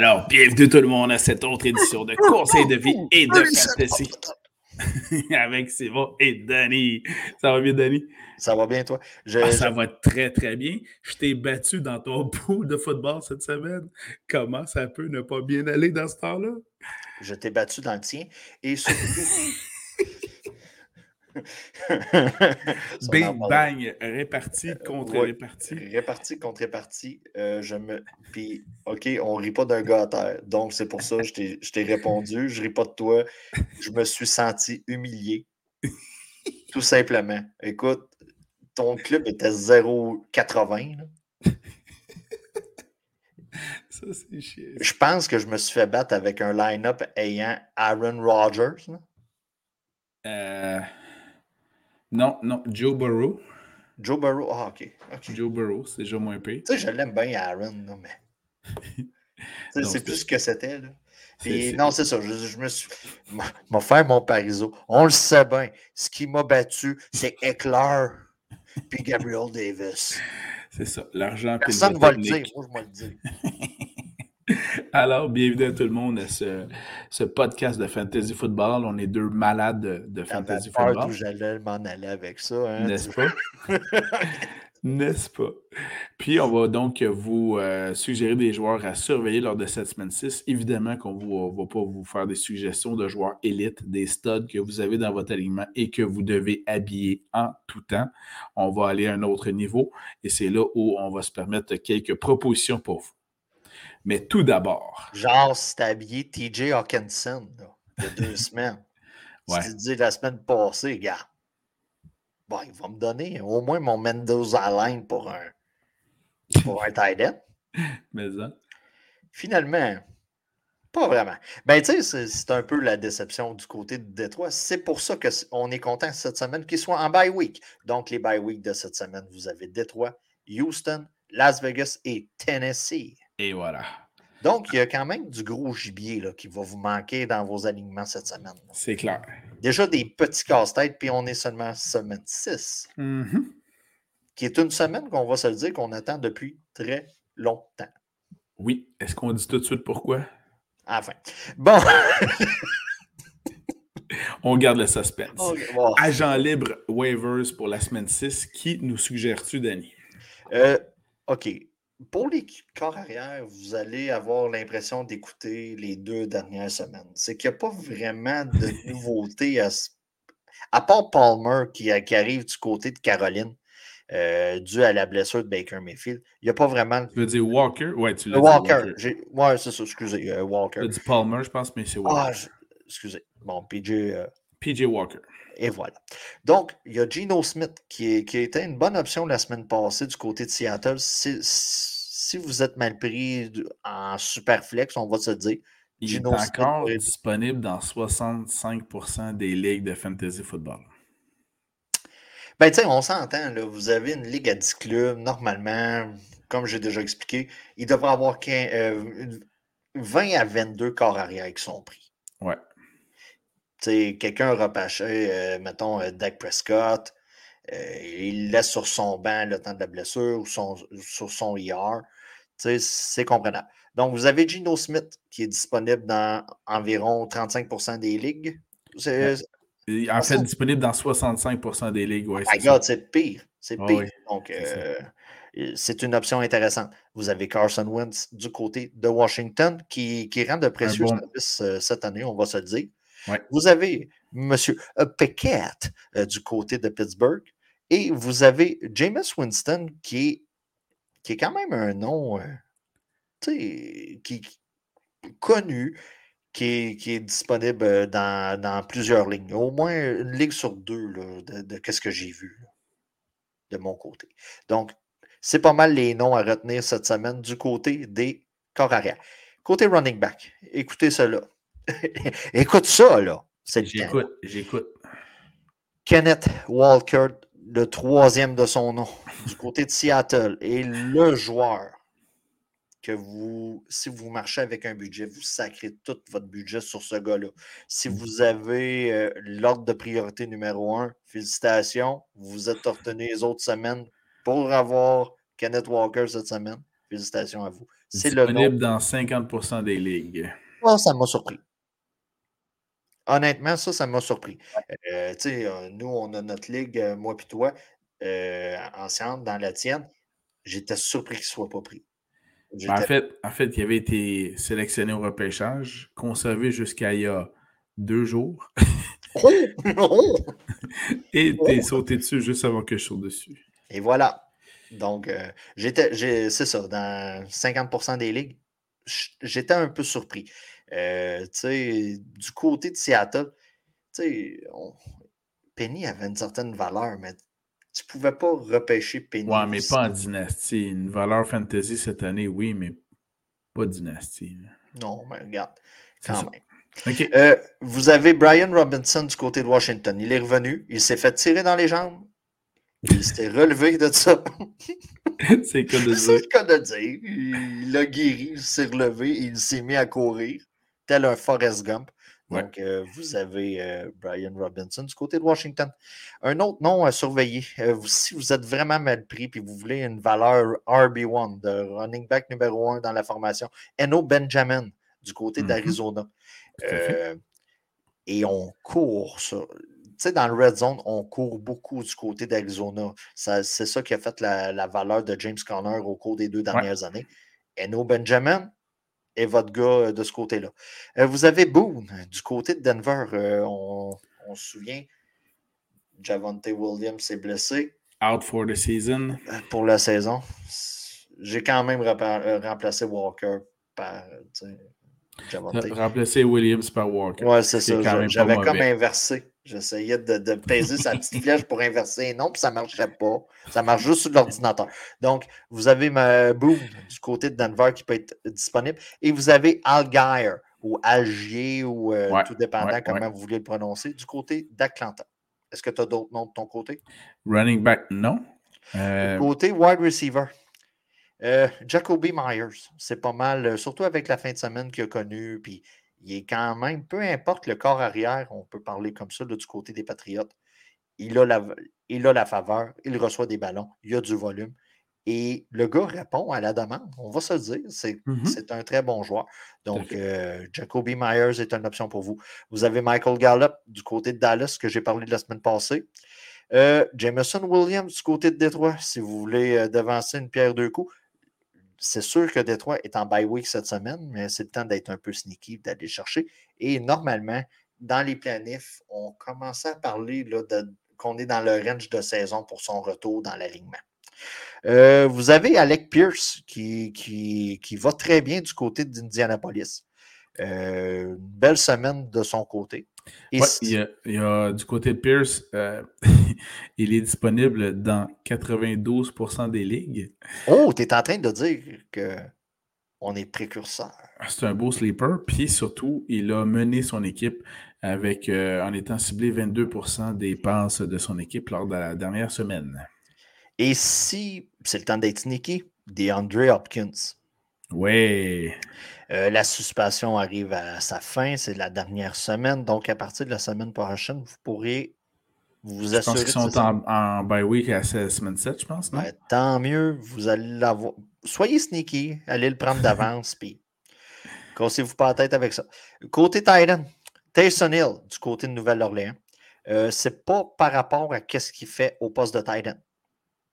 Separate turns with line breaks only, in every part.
Alors, bienvenue tout le monde à cette autre édition de Conseil de vie et de fantasy. Avec Simon et Danny. Ça va bien, Danny?
Ça va bien, toi?
Ah, ça va très, très bien. Je t'ai battu dans ton pool de football cette semaine. Comment ça peut ne pas bien aller dans ce temps-là?
Je t'ai battu dans le tien. Et surtout,
Big bang, réparti contre réparti.
Réparti contre réparti. Euh, je me. Puis, OK, on rit pas d'un gars à terre. Donc, c'est pour ça que je t'ai répondu. Je ris pas de toi. Je me suis senti humilié. Tout simplement. Écoute, ton club était 0,80.
Ça, c'est chiant.
Je pense que je me suis fait battre avec un line-up ayant Aaron Rodgers.
Euh. Non, non, Joe Burrow.
Joe Burrow, ah, ok.
Joe Burrow, c'est déjà moins pire.
Tu sais, je l'aime bien, Aaron, non, mais. c'est plus ce que c'était, là. Puis, non, c'est ça. Je, me suis. M'a fait mon pariso. On le sait bien. Ce qui m'a battu, c'est Eckler puis Gabriel Davis.
C'est ça. L'argent.
Personne ne va le dire. Moi, je vais le dire.
Alors, bienvenue à tout le monde à ce, podcast de Fantasy Football. On est deux malades de, Fantasy Football.
d'où j'allais m'en aller avec ça. Hein,
N'est-ce pas? N'est-ce pas? Puis, on va donc vous euh, suggérer des joueurs à surveiller lors de cette semaine 6. Évidemment qu'on ne va pas vous faire des suggestions de joueurs élites, des studs que vous avez dans votre alignement et que vous devez habiller en tout temps. On va aller à un autre niveau et c'est là où on va se permettre quelques propositions pour vous. Mais tout d'abord.
Genre, si t'as habillé TJ Hawkinson il y a deux semaines. Si tu dis la semaine passée, gars, bon, il va me donner au moins mon Mendoza line pour un, pour un tight end.
Mais ça.
Finalement, pas vraiment. Ben, tu sais, c'est un peu la déception du côté de Détroit. C'est pour ça qu'on est content cette semaine qu'il soit en bye week. Donc, les bye week de cette semaine, vous avez Détroit, Houston, Las Vegas et Tennessee.
Et voilà.
Donc, il y a quand même du gros gibier là, qui va vous manquer dans vos alignements cette semaine.
C'est clair.
Déjà des petits casse-têtes, puis on est seulement semaine 6.
Mm-hmm.
Qui est une semaine qu'on va se le dire qu'on attend depuis très longtemps.
Oui. Est-ce qu'on dit tout de suite pourquoi?
Enfin. Bon.
on garde le suspense. Agent libre waivers pour la semaine 6. Qui nous suggères-tu, Danny?
Euh, OK pour les corps arrière, vous allez avoir l'impression d'écouter les deux dernières semaines. C'est qu'il n'y a pas vraiment de nouveauté à, à part Palmer qui, arrive du côté de Caroline. Euh, dû à la blessure de Baker Mayfield. Il n'y a pas vraiment.
Tu veux dire Walker?
Ouais, tu l'as Walker. Dit Walker. Ouais, c'est ça, excusez. Euh, Walker.
Tu as dit Palmer, je pense, mais c'est Walker.
Ah, excusez. Bon, PJ. Euh,
PJ Walker.
Et voilà. Donc, il y a Geno Smith qui, qui était une bonne option la semaine passée du côté de Seattle. Si vous êtes mal pris en super flex, on va se dire.
Il est encore disponible dans 65% des ligues de fantasy football.
Ben, tu sais, on s'entend, là. Vous avez une ligue à 10 clubs, normalement, comme j'ai déjà expliqué, il devrait avoir 20 euh, à 22 corps arrière qui sont pris.
Ouais
quelqu'un repêché, euh, mettons, euh, Dak Prescott, euh, il laisse sur son banc le temps de la blessure ou sur son IR. C'est comprenable. Donc, vous avez Gino Smith qui est disponible dans environ 35% des ligues.
En fait, disponible dans 65% des ligues. Ouais,
c'est pire. C'est pire. Donc, c'est une option intéressante. Vous avez Carson Wentz du côté de Washington qui, qui rend de précieux services cette année, on va se le dire. Vous avez M. Peckett euh, du côté de Pittsburgh et vous avez Jameis Winston qui est, qui est quand même un nom euh, qui, connu, qui est, qui est disponible euh, dans, plusieurs lignes. Au moins une ligue sur deux de, de ce que j'ai vu de mon côté. Donc, c'est pas mal les noms à retenir cette semaine du côté des corps. Côté running back, écoutez cela. Écoute ça, là.
J'écoute, j'écoute.
Kenneth Walker, le troisième de son nom, du côté de Seattle, est le joueur que vous, si vous marchez avec un budget, vous sacrez tout votre budget sur ce gars-là. Si vous avez euh, l'ordre de priorité numéro un, félicitations. Vous êtes retenu les autres semaines pour avoir Kenneth Walker cette semaine. Félicitations à vous.
C'est disponible dans 50% des ligues.
Oh, ça m'a surpris. Honnêtement, ça, ça m'a surpris. Euh, euh, nous, on a notre ligue, euh, moi et toi, ensemble, dans la tienne. J'étais surpris qu'il ne soit pas pris.
Ben, en, fait, en fait, il avait été sélectionné au repêchage, conservé jusqu'à il y a deux jours. Oh! Oh! Et t'es oh! sauté dessus juste avant que je saute dessus.
Et voilà. Donc, j'étais, c'est ça, dans 50% des ligues, j'étais un peu surpris. Euh, du côté de Seattle, Penny avait une certaine valeur, mais tu ne pouvais pas repêcher Penny.
Ouais, mais pas en dynastie. Une valeur fantasy cette année, oui, mais pas dynastie.
Non, mais regarde, quand même. Euh, vous avez Brian Robinson du côté de Washington. Il est revenu, il s'est fait tirer dans les jambes. Il s'est relevé de ça.
C'est le cas de dire.
C'est le cas de dire. Il a guéri, il s'est relevé, il s'est mis à courir tel un Forrest Gump. Donc, euh, vous avez euh, Brian Robinson du côté de Washington. Un autre nom à surveiller, euh, si vous êtes vraiment mal pris et vous voulez une valeur RB1 de running back numéro 1 dans la formation, Eno Benjamin du côté mm-hmm. d'Arizona. et on court ça. Tu sais, dans le red zone, on court beaucoup du côté d'Arizona. C'est ça qui a fait la, valeur de James Conner au cours des deux dernières années. Eno Benjamin, et votre gars euh, de ce côté-là. Euh, vous avez Boone du côté de Denver. Euh, on, se souvient, Javante Williams s'est blessé.
Out for the season.
Pour la saison. J'ai quand même remplacé Walker par
Javante. Remplacé Williams par Walker.
Ouais, c'est ça. J'avais comme inversé. J'essayais de, de, peser sa petite flèche pour inverser. Non, puis ça ne marchait pas. Ça marche juste sur l'ordinateur. Donc, vous avez ma Boom du côté de Denver qui peut être disponible. Et vous avez Algier ou Algier ou euh, tout dépendant comment vous voulez le prononcer du côté d'Atlanta. Est-ce que tu as d'autres noms de ton côté?
Running back, non.
Euh... Côté wide receiver. Euh, Jacoby Myers, c'est pas mal, surtout avec la fin de semaine qu'il a connue, puis il est quand même, peu importe le corps arrière, on peut parler comme ça du côté des Patriotes, il a, la, il a la faveur, il reçoit des ballons, il a du volume. Et le gars répond à la demande, on va se le dire. C'est mmh un très bon joueur. Donc, euh, Jacoby Myers est une option pour vous. Vous avez Michael Gallup du côté de Dallas, que j'ai parlé de la semaine passée. Euh, Jameson Williams du côté de Détroit, si vous voulez euh, devancer une pierre deux coups c'est sûr que Détroit est en bye week cette semaine, mais c'est le temps d'être un peu sneaky, d'aller chercher. Et normalement, dans les planifs, on commençait à parler qu'on est dans le range de saison pour son retour dans l'alignement. Euh, vous avez Alec Pierce qui, qui, va très bien du côté d'Indianapolis. Euh, une belle semaine de son côté
il, y a, du côté de Pierce, euh, il est disponible dans 92% des ligues.
Oh, tu es en train de dire que on est précurseur.
C'est un beau sleeper. Puis surtout, il a mené son équipe avec euh, en étant ciblé 22% des passes de son équipe lors de la dernière semaine.
Et si c'est le temps d'être sneaky, DeAndre Hopkins.
Oui.
Euh, la suspension arrive à sa fin, c'est la dernière semaine. Donc, à partir de la semaine prochaine, vous pourrez vous assurer.
Je pense qu'ils sont en, en bye week à semaine 7, je pense.
tant mieux, vous allez l'avoir. Soyez sneaky, allez le prendre d'avance, puis cassez-vous pas la tête avec ça. Côté Titan, Tayson Hill, du côté de Nouvelle-Orléans, euh, c'est pas par rapport à ce qu'il fait au poste de Titan.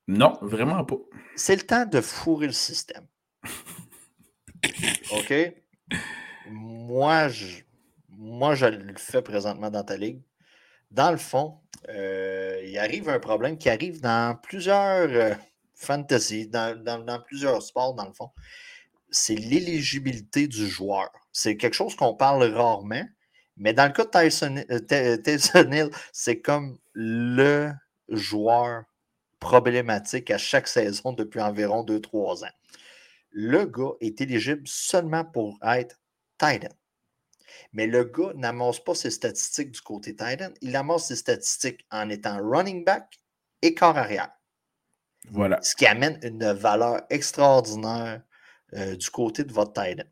Non, vraiment pas.
C'est le temps de fourrer le système. OK? Moi je, moi, je le fais présentement dans ta ligue. Dans le fond, euh, il arrive un problème qui arrive dans plusieurs euh, fantasy, dans, plusieurs sports, dans le fond. C'est l'éligibilité du joueur. C'est quelque chose qu'on parle rarement, mais dans le cas de Tyson, euh, Tyson Hill, c'est comme le joueur problématique à chaque saison depuis environ 2-3 ans le gars est éligible seulement pour être Titan. Mais le gars n'amasse pas ses statistiques du côté Titan, il amasse ses statistiques en étant running back et corps arrière.
Voilà.
Ce qui amène une valeur extraordinaire euh, du côté de votre Titan.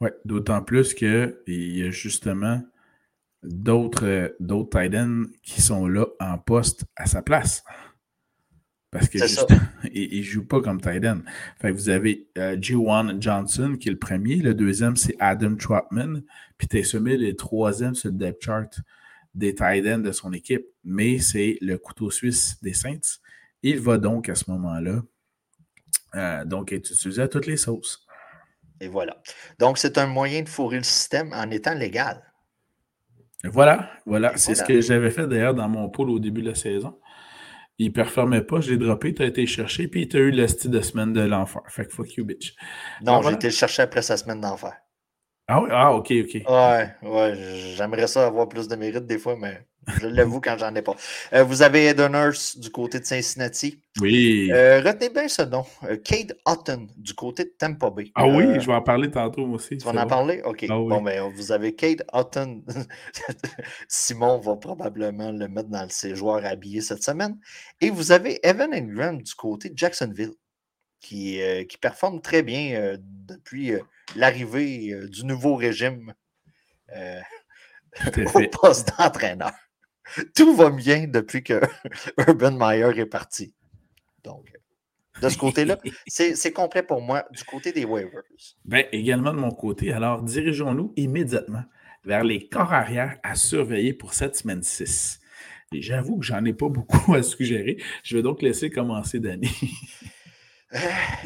Oui, d'autant plus qu'il y a justement d'autres Titans qui sont là en poste à sa place. Parce que il ne joue pas comme tight end. Fait vous avez euh, Johnson qui est le premier. Le deuxième, c'est Adam Trotman. Puis Taysom Hill est le troisième sur le depth chart des tight ends de son équipe. Mais c'est le couteau suisse des Saints. Il va donc à ce moment-là euh, donc être utilisé à toutes les sauces.
Et voilà. Donc, c'est un moyen de fourrer le système en étant légal.
Voilà, voilà. C'est ce que j'avais fait d'ailleurs dans mon pool au début de la saison. Il ne performait pas, je l'ai droppé, tu as été cherché, puis tu as eu le style de semaine de l'enfer. Fait que fuck you, bitch.
Non, j'ai été le chercher après sa semaine d'enfer.
Ah oui, ah ok, ok.
Ouais, ouais, j'aimerais ça avoir plus de mérite des fois, mais je l'avoue quand j'en ai pas. Euh, vous avez Eden Nurse du côté de Cincinnati.
Oui.
Euh, retenez bien ce nom. Euh, Cade Hutton du côté de Tampa Bay.
Ah oui, je vais en parler tantôt aussi.
Tu vas en parler? OK. Ah bon, mais ben, vous avez Cade Hutton. Simon va probablement le mettre dans ses joueurs habillés cette semaine. Et vous avez Evan Ingram du côté de Jacksonville qui, qui performe très bien depuis l'arrivée du nouveau régime au poste d'entraîneur. tout va bien depuis que Urban Meyer est parti. Donc, de ce côté-là, c'est complet pour moi du côté des waivers.
Bien, également de mon côté. Alors, dirigeons-nous immédiatement vers les corps arrière à surveiller pour cette semaine 6. Et j'avoue que j'en ai pas beaucoup à suggérer. Je vais donc laisser commencer Danny.
Euh,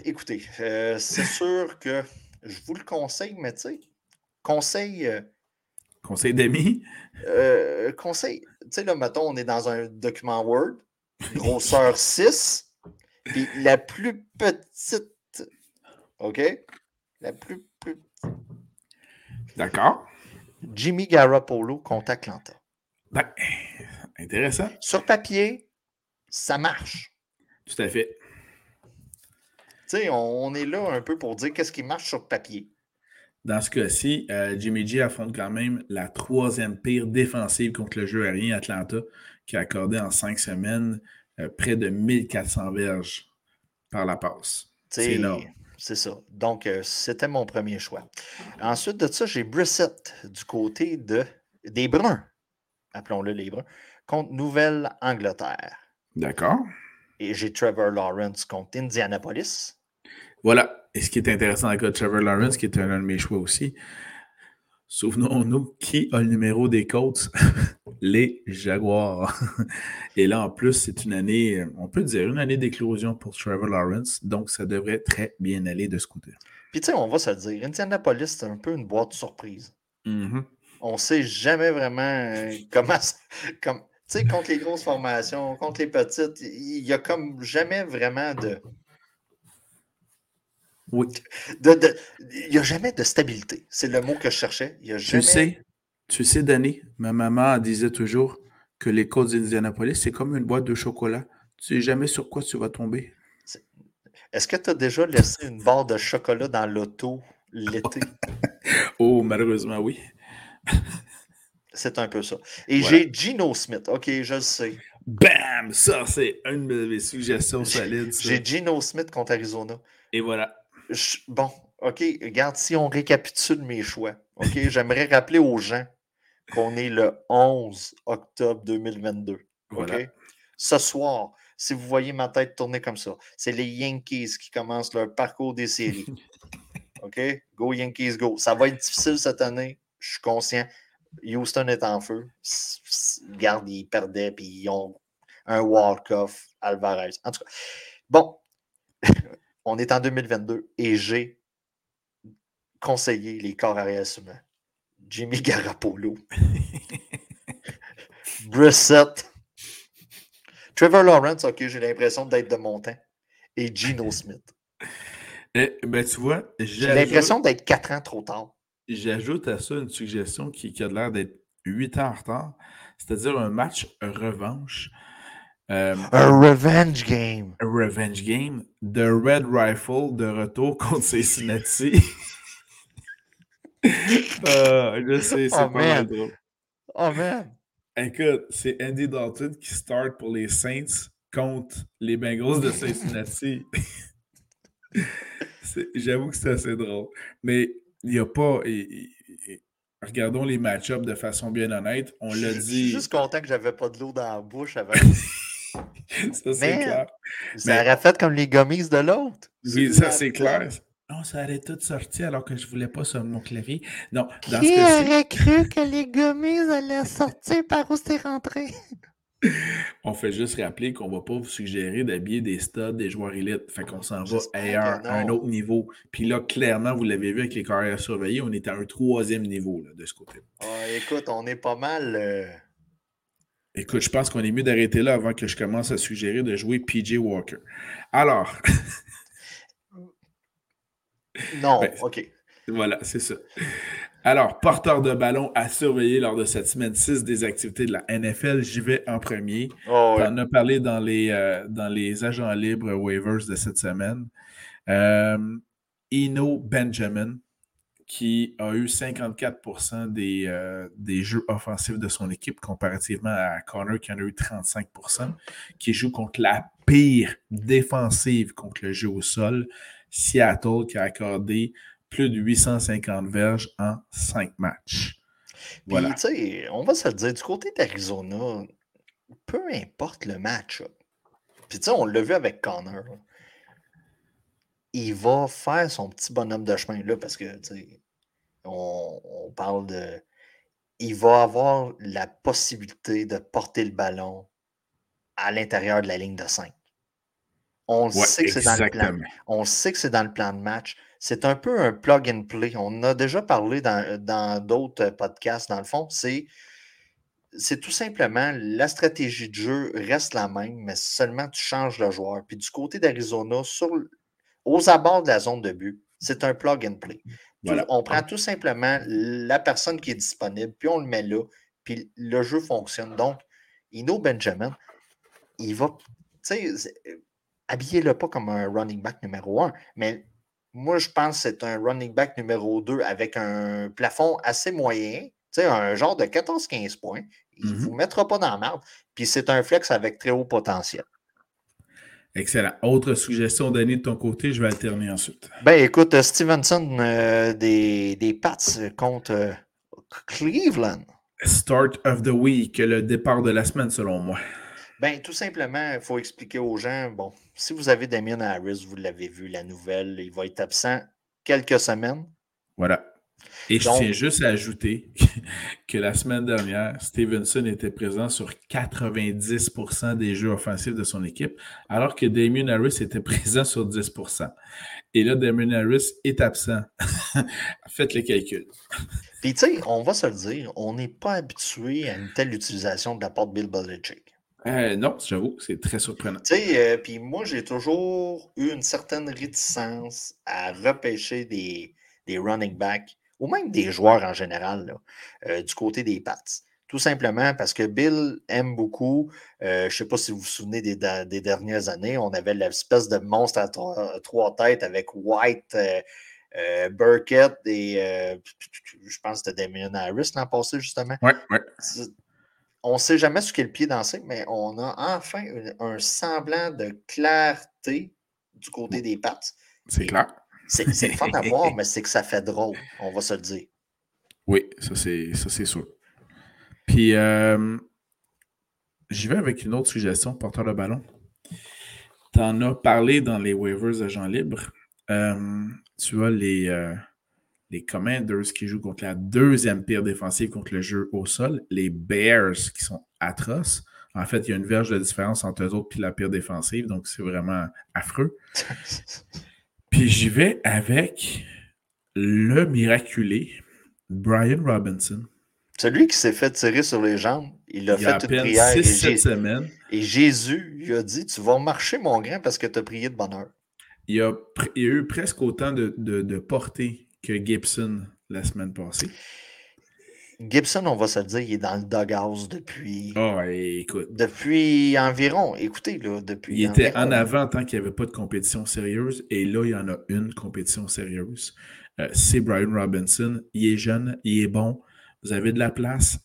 écoutez, euh, c'est sûr que je vous le conseille, mais tu sais, conseil. Euh,
conseil d'amis?
conseil, tu sais, là, mettons, on est dans un document Word, grosseur 6, puis la plus petite, OK? La plus, petite.
D'accord.
Jimmy Garoppolo contre Atlanta.
Ben, intéressant.
Sur papier, ça marche.
Tout à fait.
Tu sais, on, est là un peu pour dire qu'est-ce qui marche sur papier.
Dans ce cas-ci, euh, Jimmy G affronte quand même la troisième pire défensive contre le jeu aérien Atlanta, qui a accordé en cinq semaines euh, près de 1400 verges par la passe. C'est énorme.
C'est ça. Donc, euh, c'était mon premier choix. Ensuite de ça, j'ai Brissett du côté de, des Bruns, appelons-le les Bruns, contre Nouvelle-Angleterre.
D'accord.
Et j'ai Trevor Lawrence contre Indianapolis.
Voilà. Et ce qui est intéressant dans le cas de Trevor Lawrence, qui est un, de mes choix aussi, souvenons-nous qui a le numéro des Colts? Les Jaguars. Et là, en plus, c'est une année, on peut dire, une année d'éclosion pour Trevor Lawrence. Donc, ça devrait très bien aller de ce côté.
Puis, tu sais, on va se le dire, Indianapolis, c'est un peu une boîte surprise.
Mm-hmm.
On ne sait jamais vraiment euh, comment. Comme, tu sais, contre les grosses formations, contre les petites, il n'y a comme jamais vraiment de
oui.
Il n'y a jamais de stabilité. C'est le mot que je cherchais. Y a
jamais... Tu sais, tu sais, Danny, ma maman disait toujours que les côtes d'Indianapolis, c'est comme une boîte de chocolat. Tu sais jamais sur quoi tu vas tomber.
Est-ce que tu as déjà laissé une barre de chocolat dans l'auto l'été?
oh, malheureusement, oui.
c'est un peu ça. Et j'ai Gino Smith. OK, je le sais.
Bam! Ça, c'est une de mes suggestions solides.
J'ai Gino Smith contre Arizona.
Et voilà
bon, OK, regarde, si on récapitule mes choix, OK, j'aimerais rappeler aux gens qu'on est le 11 octobre 2022. OK? Ce soir, si vous voyez ma tête tourner comme ça, c'est les Yankees qui commencent leur parcours des séries. OK? Go Yankees, go. Ça va être difficile cette année, je suis conscient. Houston est en feu. Regarde, ils perdaient, puis ils ont un walk-off, Alvarez. En tout cas, bon, on est en 2022 et j'ai conseillé les corps humains. Jimmy Garapolo, Brissett, Trevor Lawrence, ok, j'ai l'impression d'être de mon temps, et Gino Smith.
Eh, ben, tu vois,
j'ai l'impression d'être 4 ans trop tard.
J'ajoute à ça une suggestion qui, qui a l'air d'être 8 ans en retard, c'est-à-dire un match revanche
euh, un revenge game.
Un revenge game. The Red Rifle de retour contre Cincinnati. euh, je sais, c'est oh, pas mal drôle.
Oh man.
Écoute, c'est Andy Dalton qui start pour les Saints contre les Bengals de Cincinnati. J'avoue que c'est assez drôle. Mais il n'y a pas. regardons les match-ups de façon bien honnête. On l'a dit.
Je suis juste content que j'avais pas de l'eau dans la bouche avant.
ça, c'est clair.
Ça aurait fait comme les gummies de l'autre.
Oui, ça, c'est clair. Non, ça aurait tout sorti alors que je ne voulais pas sur mon clavier. Non,
dans Qui aurait cru que les gummies allaient sortir par où c'est rentré?
On fait juste rappeler qu'on ne va pas vous suggérer d'habiller des studs, des joueurs élites. Fait qu'on s'en va ailleurs, à un autre niveau. Puis là, clairement, vous l'avez vu avec les carrières surveillées, on est à un troisième niveau là, de ce côté.
Ah, écoute, on est pas mal. Euh,
écoute, je pense qu'on est mieux d'arrêter là avant que je commence à suggérer de jouer PJ Walker. Alors.
non, ben, OK.
Voilà, c'est ça. Alors, porteur de ballon à surveiller lors de cette semaine 6 des activités de la NFL. J'y vais en premier. Oh, On a parlé dans les, euh, dans les agents libres waivers de cette semaine. Euh, Eno Benjamin, qui a eu 54 des, euh, des jeux offensifs de son équipe comparativement à Connor qui en a eu 35% qui joue contre la pire défensive contre le jeu au sol. Seattle qui a accordé plus de 850 verges en 5 matchs.
Voilà. on va se le dire, du côté d'Arizona, peu importe le match, puis tu sais, on l'a vu avec Connor, il va faire son petit bonhomme de chemin là parce que, tu sais, on, on, parle de. Il va avoir la possibilité de porter le ballon à l'intérieur de la ligne de 5. On sait que c'est dans le plan. On sait que c'est dans le plan de match c'est un peu un plug and play. On a déjà parlé dans d'autres podcasts, dans le fond. C'est c'est tout simplement la stratégie de jeu reste la même, mais seulement tu changes le joueur. Puis du côté d'Arizona, aux abords de la zone de but, c'est un plug and play. On prend tout simplement la personne qui est disponible, puis on le met là, puis le jeu fonctionne. Donc, Ino Benjamin, il va, tu sais, habillez-le pas comme un running back numéro un, mais moi, je pense que c'est un running back numéro 2 avec un plafond assez moyen, un genre de 14-15 points. Il ne mmh vous mettra pas dans la merde. Puis c'est un flex avec très haut potentiel.
Excellent. Autre suggestion, Danny, de ton côté, je vais alterner ensuite.
Ben écoute, Stevenson euh, des, des Pats contre euh, Cleveland.
Start of the week, le départ de la semaine, selon moi.
Ben, tout simplement, il faut expliquer aux gens, bon, si vous avez Damien Harris, vous l'avez vu, la nouvelle, il va être absent quelques semaines.
Voilà. Et je tiens juste à ajouter que la semaine dernière, Stevenson était présent sur 90% des jeux offensifs de son équipe, alors que Damien Harris était présent sur 10%. Et là, Damien Harris est absent. Faites les calculs.
Puis, tu sais, on va se le dire, on n'est pas habitué à une telle utilisation de la porte Bill Belichick.
Euh, non, j'avoue, c'est très surprenant.
Tu sais, euh, puis moi, j'ai toujours eu une certaine réticence à repêcher des, des running backs ou même des joueurs en général euh, du côté des Pats. Tout simplement parce que Bill aime beaucoup. je ne sais pas si vous vous souvenez des, des, dernières années, on avait l'espèce de monstre à trois, têtes avec White, Burkett et je pense que c'était Damien Harris l'an passé, justement.
Oui, oui
on ne sait jamais sur quel pied danser, mais on a enfin un semblant de clarté du côté des pattes.
C'est clair.
C'est le fun à voir, mais c'est que ça fait drôle, on va se le dire.
Oui, ça c'est sûr. Puis, euh, j'y vais avec une autre suggestion, porteur de ballon. Tu en as parlé dans les waivers agents libres. Euh, tu as les, euh, les Commanders qui jouent contre la deuxième pire défensive contre le jeu au sol, les Bears qui sont atroces. En fait, il y a une verge de différence entre eux autres et la pire défensive, donc c'est vraiment affreux. puis j'y vais avec le miraculé Brian Robinson.
Celui qui s'est fait tirer sur les jambes, il a fait une prière. et, et Jésus lui a dit Tu vas marcher, mon grand, parce que tu as prié de bonheur.
Il a, il a eu presque autant de, de, de portée que Gibson la semaine passée.
Gibson, on va se le dire, il est dans le doghouse depuis.
Oh, écoute.
Depuis environ, écoutez, là, depuis.
Il était en avant tant qu'il n'y avait pas de compétition sérieuse, et là, il y en a une compétition sérieuse. Euh, c'est Brian Robinson. Il est jeune, il est bon. Vous avez de la place.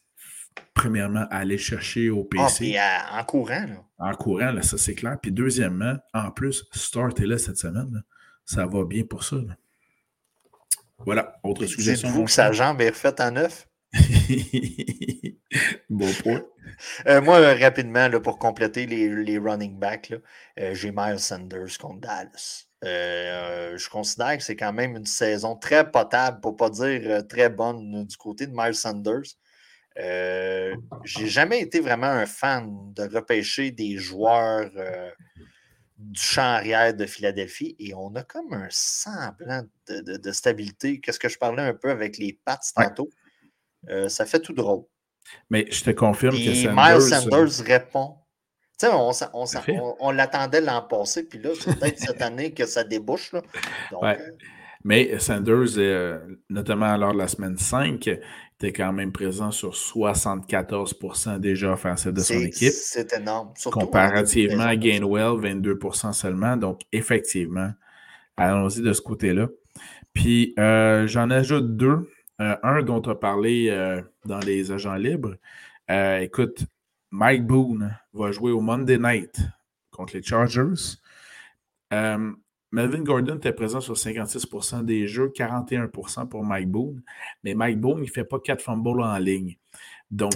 Premièrement, aller chercher au PC.
Ah, euh, en courant, là.
En courant, là, ça c'est clair. Puis deuxièmement, en plus, Start est là cette semaine. Ça va bien pour ça. Là. Voilà, autre suggestion.
Dites-vous que sa jambe est refaite en neuf?
bon point.
Euh, moi, rapidement, là, pour compléter les, running backs, euh, j'ai Miles Sanders contre Dallas. Euh, je considère que c'est quand même une saison très potable, pour ne pas dire très bonne du côté de Miles Sanders. j'ai jamais été vraiment un fan de repêcher des joueurs du champ arrière de Philadelphie et on a comme un semblant de, stabilité. Qu'est-ce que je parlais un peu avec les Pats tantôt? Ça fait tout drôle.
Mais je te confirme que
Sanders... Miles Sanders répond. Tu sais, on, on, l'attendait l'an passé, puis là, c'est peut-être cette année que ça débouche. Là.
Euh, Mais Sanders, euh, notamment lors de la semaine 5, était quand même présent sur 74% déjà offensif de son équipe.
C'est énorme.
Comparativement à Gainwell, 22% seulement. Donc, effectivement, allons-y de ce côté-là. Puis, euh, j'en ajoute deux. Euh, un dont tu as parlé euh, dans les agents libres. Euh, écoute, Mike Boone va jouer au Monday Night contre les Chargers. Melvin Gordon était présent sur 56% des jeux, 41% pour Mike Boone. Mais Mike Boone, il ne fait pas quatre fumbles en ligne. Donc,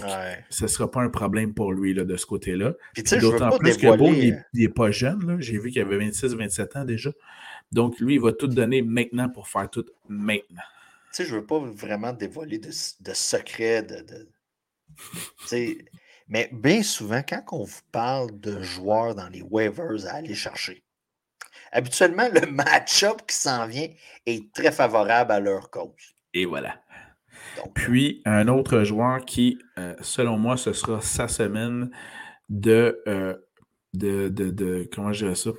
ce ne sera pas un problème pour lui là, de ce côté-là. D'autant plus que Boone, il n'est pas jeune. J'ai vu qu'il avait 26-27 ans déjà. Donc, lui, il va tout donner maintenant pour faire tout maintenant
sais, je veux pas vraiment dévoiler de, secrets, de, mais bien souvent, quand on vous parle de joueurs dans les waivers à aller chercher, habituellement, le match-up qui s'en vient est très favorable à leur cause.
Et voilà. Euh, Puis, un autre joueur qui, euh, selon moi, ce sera sa semaine de, euh, de, de, de, comment je dirais ça?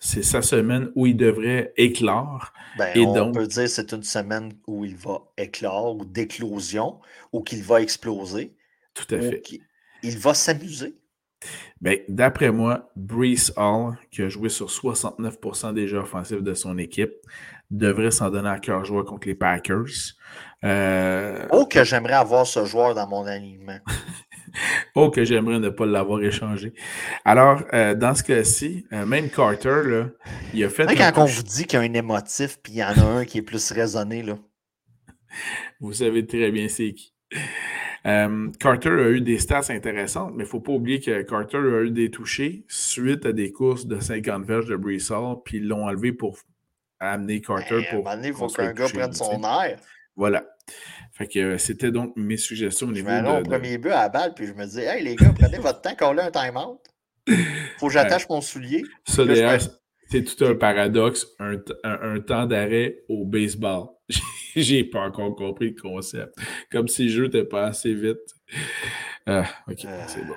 C'est sa semaine où il devrait éclore.
Ben, et on peut dire que c'est une semaine où il va éclore ou d'éclosion ou qu'il va exploser.
Tout à fait.
Il va s'amuser.
Ben, D'après moi, Brees Hall, qui a joué sur 69% des jeux offensifs de son équipe, devrait s'en donner à cœur joie contre les Packers.
Euh... Oh, que j'aimerais avoir ce joueur dans mon alignement.
oh, que j'aimerais ne pas l'avoir échangé. Alors, euh, dans ce cas-ci, euh, même Carter, là, il a fait.
quand on vous dit qu'il y a un émotif, puis il y en a un qui est plus raisonné, là.
Vous savez très bien c'est qui. Euh, Carter a eu des stats intéressantes, mais il ne faut pas oublier que Carter a eu des touchés suite à des courses de 50 verges de Brissol, puis ils l'ont enlevé pour amener Carter ben, pour.
il faut qu'un gars prenne son air.
Voilà. Fait que euh, c'était donc mes suggestions au niveau
je de, au premier but à la balle, puis je me dis, hey les gars, prenez votre temps, qu'on a un time-out. Faut que j'attache mon soulier.
Ça, d'ailleurs, c'est tout un paradoxe, un, temps d'arrêt au baseball. J'ai pas encore compris le concept. Comme si le jeu n'était pas assez vite. Ah, ok, euh, c'est bon.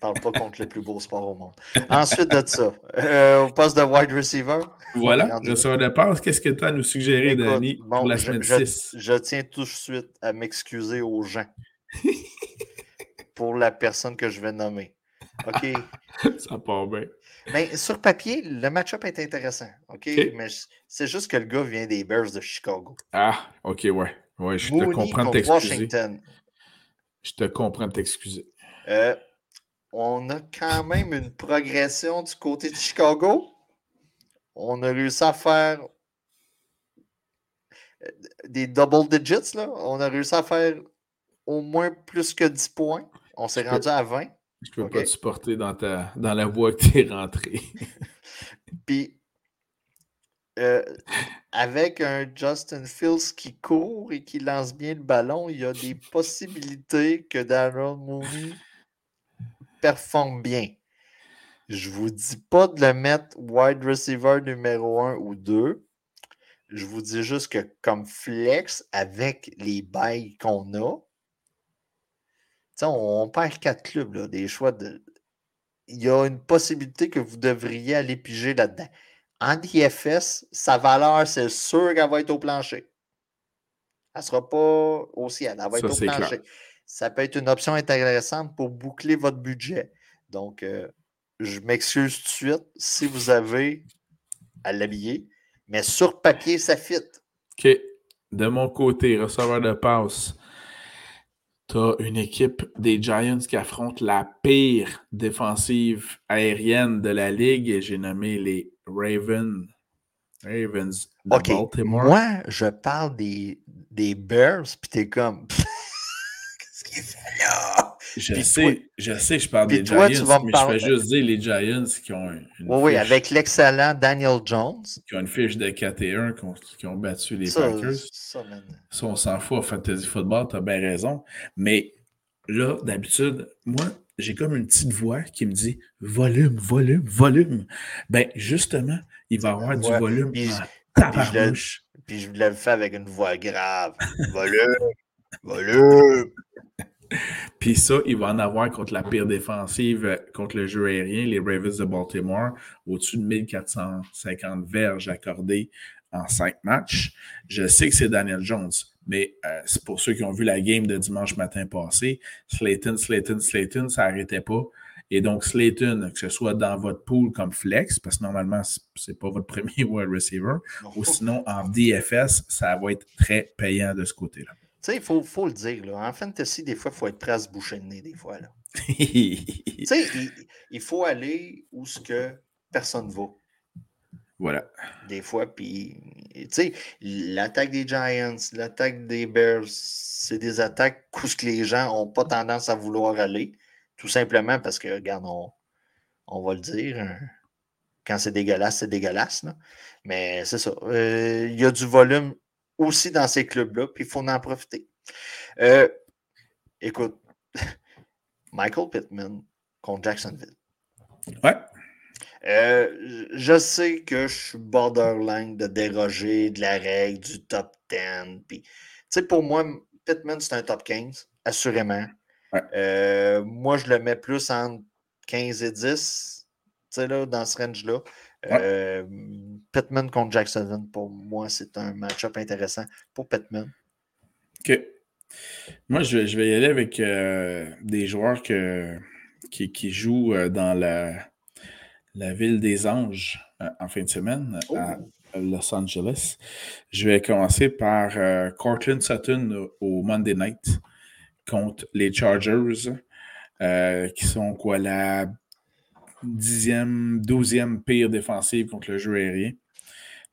Parle pas contre le plus beau sport au monde. Ensuite de ça, euh, au poste de wide receiver.
Voilà, receveur de passe. Qu'est-ce que tu as à nous suggérer, Danny, pour la semaine 6?
Je, tiens tout de suite à m'excuser aux gens pour la personne que je vais nommer. OK?
Ça part bien.
Mais sur papier, le match-up est intéressant. OK? Mais c'est juste que le gars vient des Bears de Chicago.
Ah, OK, ouais. Ouais, je te comprends de t'excuser. Je te comprends de t'excuser.
Euh, on a quand même une progression du côté de Chicago. On a réussi à faire euh, des double digits. Là. On a réussi à faire au moins plus que 10 points. On s'est rendu à 20.
Je ne peux pas te supporter dans, ta, dans la voie que tu es rentré.
Puis, euh, avec un Justin Fields qui court et qui lance bien le ballon, il y a des possibilités que Darren Mooney performe bien. Je vous dis pas de le mettre wide receiver numéro 1 ou 2. Je vous dis juste que comme flex, avec les bails qu'on a, on, on, perd quatre clubs, des choix de. Il y a une possibilité que vous devriez aller piger là-dedans. En DFS, sa valeur, c'est sûr qu'elle va être au plancher. Elle ne sera pas au ciel, elle va être au plancher ça peut être une option intéressante pour boucler votre budget. Donc, euh, je m'excuse tout de suite si vous avez à l'habiller, mais sur papier, ça fit.
OK. De mon côté, receveur de passe, tu as une équipe des Giants qui affronte la pire défensive aérienne de la ligue et j'ai nommé les Ravens. Ravens
de Baltimore. Moi, je parle des, des Bears, puis t'es comme.
Je sais, je sais, je parle des Giants, mais je fais juste dire les Giants qui ont une.
Oui, oui, avec l'excellent Daniel Jones.
Qui ont une fiche de 4 et 1, qui ont battu les Packers. Ça, ça, on s'en fout en fantasy football, tu as bien raison. Mais là, d'habitude, moi, j'ai comme une petite voix qui me dit volume, volume, volume. Ben, justement, il va y avoir du volume puis,
puis je fait avec une voix grave. volume, volume.
Puis ça, il va en avoir contre la pire défensive, euh, contre le jeu aérien, les Ravens de Baltimore, au-dessus de 1450 verges accordées en cinq matchs. Je sais que c'est Daniel Jones, mais euh, c'est pour ceux qui ont vu la game de dimanche matin passé. Slayton, Slayton, Slayton, ça n'arrêtait pas. Et donc, Slayton, que ce soit dans votre pool comme flex, parce que normalement, ce n'est pas votre premier wide receiver, ou sinon en DFS, ça va être très payant de ce côté-là.
Tu sais, il faut, faut, le dire. Là. En fantasy, des fois, il faut être prêt à se boucher le nez, des fois. Là. tu sais, il, faut aller où ce que personne ne va.
Voilà.
Des fois, puis, tu sais, l'attaque des Giants, l'attaque des Bears, c'est des attaques où ce que les gens n'ont pas tendance à vouloir aller. Tout simplement parce que, regarde, on, va le dire, hein, quand c'est dégueulasse, c'est dégueulasse. Là. Mais c'est ça. Euh, il y a du volume aussi dans ces clubs-là, puis il faut en profiter. Euh, écoute, Michael Pittman contre Jacksonville.
Ouais.
Euh, je sais que je suis borderline de déroger de la règle du top 10. Puis, pour moi, Pittman, c'est un top 15, assurément. Euh, moi, je le mets plus entre 15 et 10, là, dans ce range-là. Euh, Pittman contre Jacksonville, pour moi, c'est un match-up intéressant pour Pittman.
OK. Moi, je vais, je vais y aller avec des joueurs que, qui, qui jouent dans la la ville des anges euh, en fin de semaine à oh. Los Angeles. Je vais commencer par euh, Cortland Sutton au Monday Night contre les Chargers, euh, qui sont quoi la dixième, douzième pire défensive contre le jeu aérien.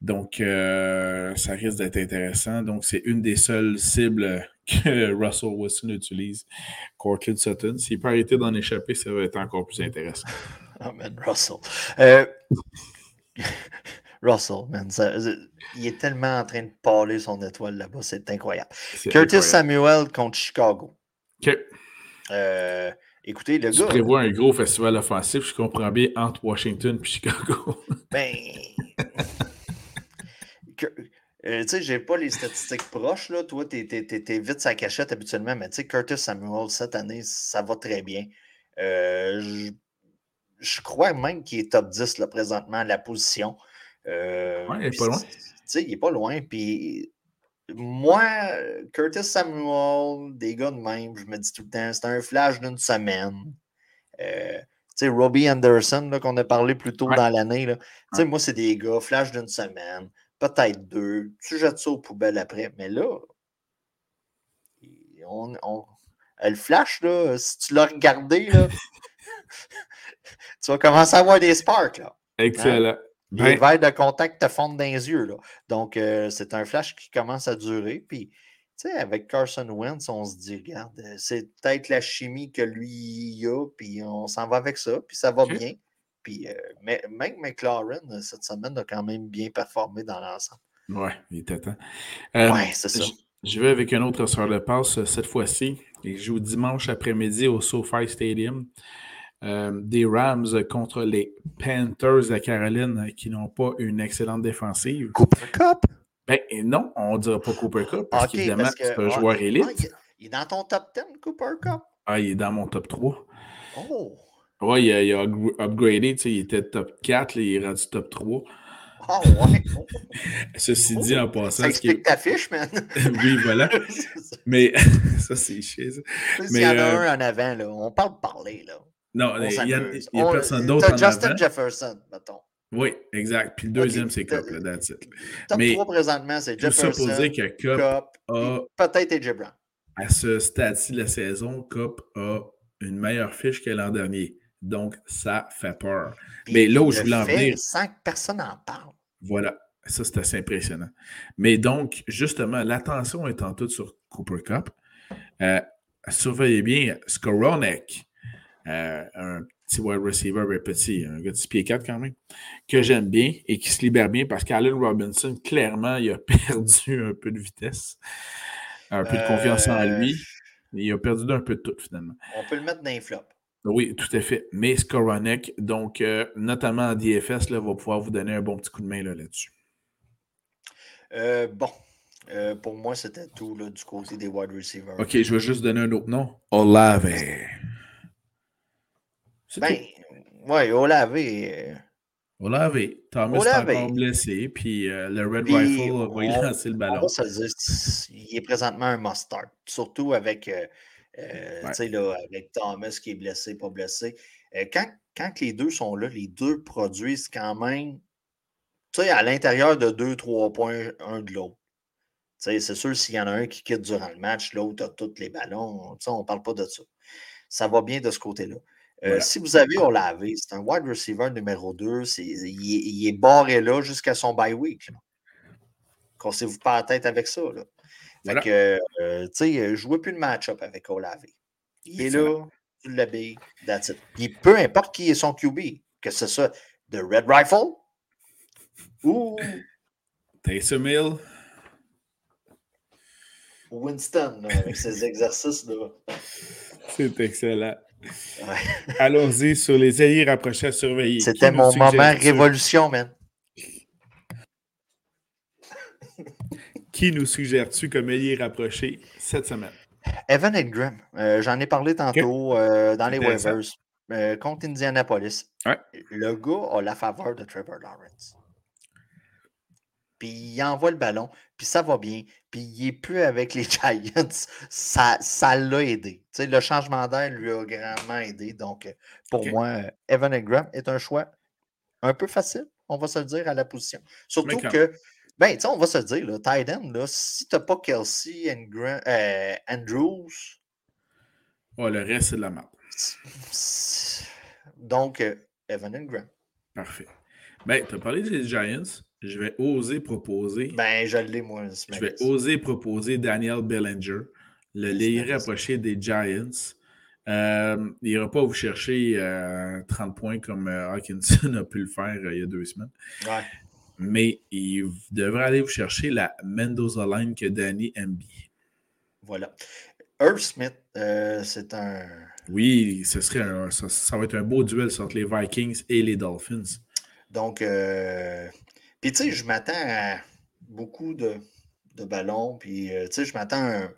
Donc, ça risque d'être intéressant. Donc, c'est une des seules cibles que Russell Wilson utilise. Cortland Sutton. S'il peut arrêter d'en échapper, ça va être encore plus intéressant.
Oh man, Russell. Euh, Russell, man, il est tellement en train de parler son étoile là-bas, c'est incroyable. Curtis Samuel contre Chicago.
OK.
Euh, écoutez, le
tu
gars.
Tu prévois un gros festival offensif, je comprends bien, entre Washington et Chicago.
ben. Euh, tu sais, j'ai pas les statistiques proches, là. Toi, t'es es, vite sa cachette habituellement, mais tu sais, Curtis Samuel, cette année, ça va très bien. Euh, je crois même qu'il est top 10 là, présentement à la position.
Euh, il n'est pas loin.
Il n'est pas loin. Puis moi, Curtis Samuel, des gars de même, je me dis tout le temps, c'est un flash d'une semaine. Euh, tu sais, Robbie Anderson, qu'on a parlé plus tôt dans l'année, sais, moi, c'est des gars, flash d'une semaine, peut-être deux. Tu jettes ça aux poubelles après. Mais là, on, on, le flash, là, si tu l'as regardé, là, tu vas commencer à avoir des sparks. Là.
Excellent.
Les ben verres de contact te fondent dans les yeux. Là. Donc, euh, c'est un flash qui commence à durer. Puis, tu sais, avec Carson Wentz, on se dit, regarde, euh, c'est peut-être la chimie que lui a, puis on s'en va avec ça, puis ça va bien. Puis, euh, mais, même McLaren, cette semaine, a quand même bien performé dans l'ensemble.
Ouais, il était temps.
ouais, c'est ça.
Je vais avec un autre sort de passe cette fois-ci. Il joue dimanche après-midi au SoFi Stadium. Euh, des Rams contre les Panthers de Caroline qui n'ont pas une excellente défensive.
Cooper Cup?
Ben non, on ne dira pas Cooper Cup parce qu'évidemment, c'est un joueur élite.
il est dans ton top 10, Cooper Cup?
Ah, il est dans mon top 3.
Oh!
Oui, il a, upgradé, il était top 4, il est rendu top 3.
Ah ouais!
Ceci dit, en passant.
Ça explique ta fiche, man.
oui, voilà. Mais ça, c'est chier.
Il y en a euh, un en avant, là. On parle de parler, là.
Non, il n'y a, personne d'autre.
C'est Justin Jefferson, mettons.
Oui, exact. Puis le deuxième, c'est Cup, là, that's it.
Top Mais 3 présentement, c'est Jefferson.
Tout ça pour dire que Cup, a.
Peut-être AJ Brown.
À ce stade-ci de la saison, Cup a une meilleure fiche que l'an dernier. Donc, ça fait peur. Mais là où je voulais en venir.
Sans que personne n'en parle.
Voilà. Ça, c'est assez impressionnant. Mais donc, justement, l'attention étant toute sur Cooper Cup, euh, surveillez bien Skoronek, euh, un petit wide receiver bien petit, un gars de 6 pieds 4 quand même, que j'aime bien et qui se libère bien parce qu'Allen Robinson, clairement, il a perdu un peu de vitesse, un peu de confiance en lui. Il a perdu un peu de tout finalement.
On peut le mettre dans les flops.
Oui, tout à fait. Mais Skoronek, donc euh, notamment en DFS, là, va pouvoir vous donner un bon petit coup de main là-dessus.
Euh, bon. Euh, pour moi, c'était tout là, du côté des wide receivers.
OK, je vais juste donner un autre nom. Olave.
Ben, oui, Olave.
Olave. Thomas Olave. est encore blessé, puis le Red Rifle va y lancer le ballon.
il est présentement un must-start, surtout avec euh, là, avec Thomas qui est blessé, pas blessé. Euh, quand, quand les deux sont là, les deux produisent quand même à l'intérieur de 2-3 points un de l'autre. C'est sûr, s'il y en a un qui quitte durant le match, l'autre a tous les ballons. On ne parle pas de ça. Ça va bien de ce côté-là. Euh, si vous avez Olave, c'est un wide receiver numéro 2. il, est barré là jusqu'à son bye week. Cassez-vous pas la tête avec ça. Là. Fait que, euh, tu sais, euh, jouez plus de match-up avec Olave. Il est là, tu l'habilles, that's it. Puis peu importe qui est son QB, que ce soit de Red Rifle ou.
Taysom Hill.
Winston, avec ses exercices-là.
C'est excellent. Allons-y sur les alliés rapprochés à surveiller.
C'était mon moment révolution, man.
Qui nous suggères-tu comme ailier rapproché cette semaine?
Evan Ingram. Euh, j'en ai parlé tantôt euh, dans les waivers euh, contre Indianapolis. Le gars a la faveur de Trevor Lawrence. Puis il envoie le ballon, puis ça va bien. Puis il n'est plus avec les Giants. Ça, ça l'a aidé. le changement d'air lui a grandement aidé. Donc, pour moi, Evan Ingram est un choix un peu facile, on va se le dire, à la position. Surtout que ben, on va se dire, là, Titan, là, si tu n'as pas Kelsey, Andrews. Euh, Andrews.
le reste, c'est de la merde.
Donc, euh, Evan Ingram.
Parfait. Ben, tu as parlé des Giants. Je vais oser proposer.
Ben, je l'ai, moi.
Je vais oser proposer Daniel Bellinger, le lié rapproché des Giants. Euh, il n'ira pas vous chercher 30 points comme Hawkinson a pu le faire il y a deux semaines.
Ouais
mais il devrait aller vous chercher la Mendoza Line que Danny aime bien.
Voilà. Irv Smith, euh, c'est un.
Oui, ce serait ça, va être un beau duel entre les Vikings et les Dolphins.
Donc, euh, puis tu sais, je m'attends à beaucoup de, ballons, puis euh, tu sais, je m'attends à un...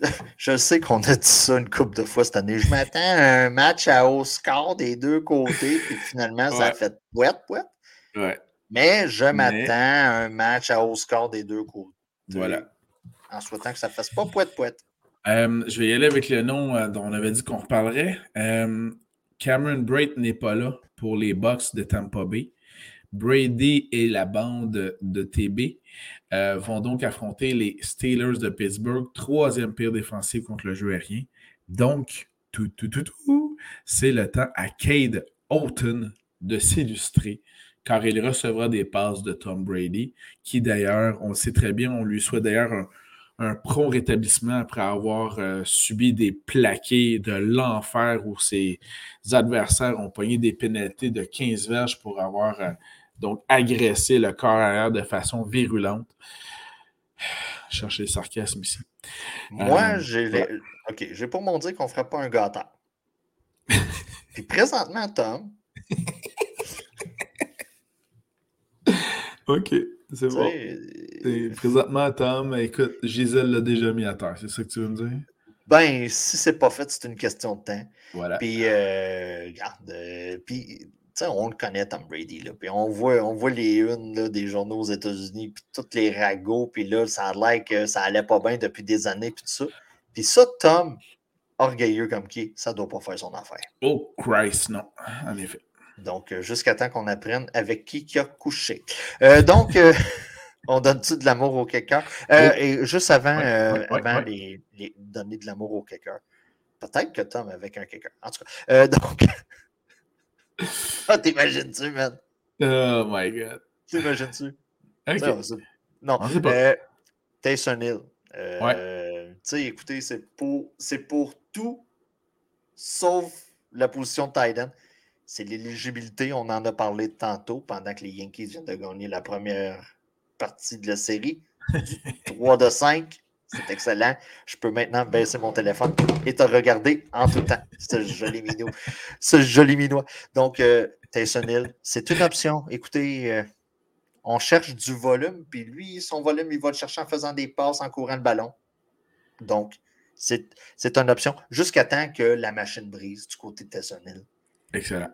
Je sais qu'on a dit ça une couple de fois cette année. Je m'attends à un match à haut score des deux côtés, puis finalement, ça a fait pouette, pouette.
Ouais.
Mais je m'attends à un match à haut score des deux côtés.
Voilà.
En souhaitant que ça ne fasse pas poète-poète.
Euh, je vais y aller avec le nom euh, dont on avait dit qu'on reparlerait. Euh, Cameron Braid n'est pas là pour les Bucks de Tampa Bay. Brady et la bande de TB vont donc affronter les Steelers de Pittsburgh, troisième pire défensive contre le jeu aérien. Donc, tout, tout, tout, tout, c'est le temps à Cade Houghton de s'illustrer car il recevra des passes de Tom Brady, qui d'ailleurs, on le sait très bien, on lui souhaite d'ailleurs un, prompt rétablissement après avoir euh, subi des plaqués de l'enfer où ses adversaires ont pogné des pénalités de 15 verges pour avoir euh, donc agressé le corps arrière de façon virulente. Chercher le sarcasme ici.
Moi, euh, j'ai OK, j'ai pour mon dire qu'on ne ferait pas un gâteau. Puis présentement, Tom,
OK, c'est bon. présentement, Tom, écoute, Gisèle l'a déjà mis à terre, c'est ça que tu veux me dire?
Ben, si c'est pas fait, c'est une question de temps.
Voilà.
Puis, euh, regarde, euh, puis, on le connaît, Tom Brady, là. Puis on voit, on voit les unes là, des journaux aux États-Unis, puis tous les ragots, puis là, ça a l'air que ça allait pas bien depuis des années, puis tout ça. Puis ça, Tom, orgueilleux comme qui, ça doit pas faire son affaire.
Oh, Christ, non, en effet.
Donc, euh, jusqu'à temps qu'on apprenne avec qui qui a couché. Euh, donc, euh, on donne-tu de l'amour au kicker? Et juste avant, avant Les, donner de l'amour au kicker. Peut-être que Tom avec un kicker. En tout cas, donc. ah, t'imagines-tu, man?
Oh my God.
T'imagines-tu?
Okay.
non,
pas.
Tayson Hill.
Ouais.
sais, écoutez, c'est pour, pour tout sauf la position de Titan. C'est l'éligibilité, on en a parlé tantôt pendant que les Yankees viennent de gagner la première partie de la série. 3 de 5, c'est excellent. Je peux maintenant baisser mon téléphone et te regarder en tout temps. Ce joli minot. Ce joli minois. Donc, euh, c'est une option. Écoutez, euh, on cherche du volume, puis lui, son volume, il va le chercher en faisant des passes, en courant le ballon. Donc, c'est une option jusqu'à temps que la machine brise du côté de Tyson.
Excellent.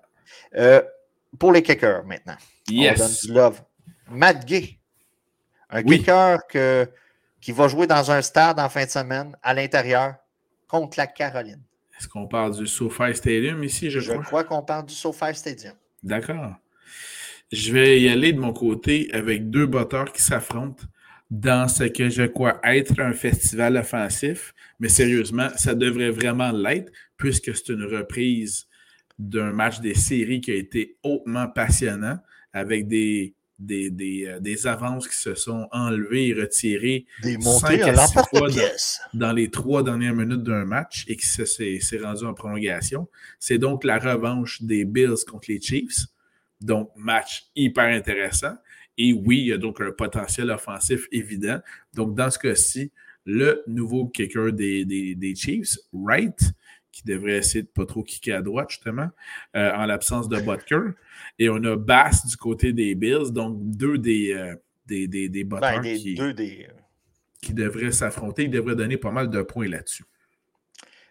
Euh, pour les kickers maintenant. On donne du love. Matt Gay. Un kicker qui va jouer dans un stade en fin de semaine à l'intérieur contre la Caroline.
Est-ce qu'on parle du SoFi Stadium ici, je,
je crois? Je crois qu'on parle du SoFi Stadium.
D'accord. Je vais y aller de mon côté avec deux batteurs qui s'affrontent dans ce que je crois être un festival offensif. Mais sérieusement, ça devrait vraiment l'être puisque c'est une reprise d'un match des séries qui a été hautement passionnant avec des, des, des, euh, des avances qui se sont enlevées et retirées.
Des montées à,
dans, dans, les trois dernières minutes d'un match et qui s'est rendu en prolongation. C'est donc la revanche des Bills contre les Chiefs. Donc, match hyper intéressant. Et oui, il y a donc un potentiel offensif évident. Donc, dans ce cas-ci, le nouveau kicker des, des, Chiefs, Wright, qui devrait essayer de pas trop kicker à droite, justement, euh, en l'absence de Butker. Et on a Bass du côté des Bills, donc deux des, euh, des, des, des
ben, qui, deux des... Euh,
qui devraient s'affronter. Ils devraient donner pas mal de points là-dessus.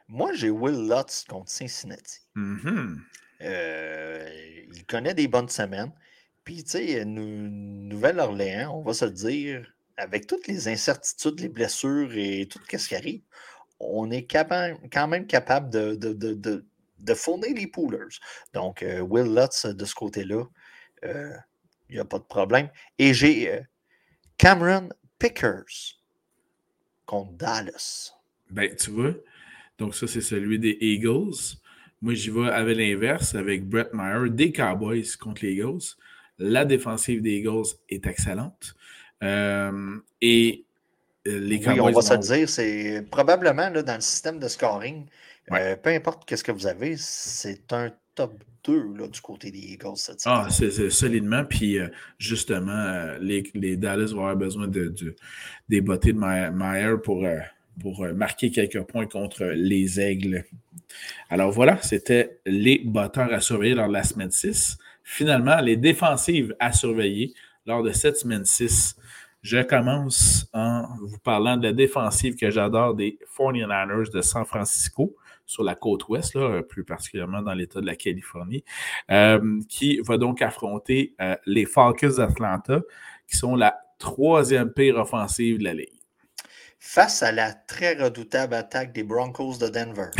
Moi, j'ai Will Lutz contre Cincinnati.
Mm-hmm.
il connaît des bonnes semaines. Puis, tu sais, Nouvelle-Orléans, on va se le dire, avec toutes les incertitudes, les blessures et tout ce qui arrive, on est quand même capable de, de, fournir les poolers. Donc, euh, Will Lutz, de ce côté-là, il euh, n'y a pas de problème. Et j'ai euh, Cameron Pickers contre Dallas.
Ben, tu vois, donc ça, c'est celui des Eagles. Moi, j'y vais avec l'inverse, avec Brett Meyer, des Cowboys contre les Eagles. La défensive des Eagles est excellente. Euh, et euh, les
Cowboys. Oui, on va se dire, c'est probablement là, dans le système de scoring, euh, peu importe qu'est-ce que vous avez, c'est un top 2 là, du côté des Eagles cette
Ah, c'est solidement. Puis justement, les, les, Dallas vont avoir besoin de, des bottées de Meyer pour, pour marquer quelques points contre les Aigles. Alors voilà, c'était les batteurs à surveiller lors de la semaine 6. Finalement, les défensives à surveiller lors de cette semaine 6. Je commence en vous parlant de la défensive que j'adore des 49ers de San Francisco sur la côte ouest, là, plus particulièrement dans l'État de la Californie, euh, qui va donc affronter euh, les Falcons d'Atlanta, qui sont la troisième pire offensive de la Ligue.
Face à la très redoutable attaque des Broncos de Denver.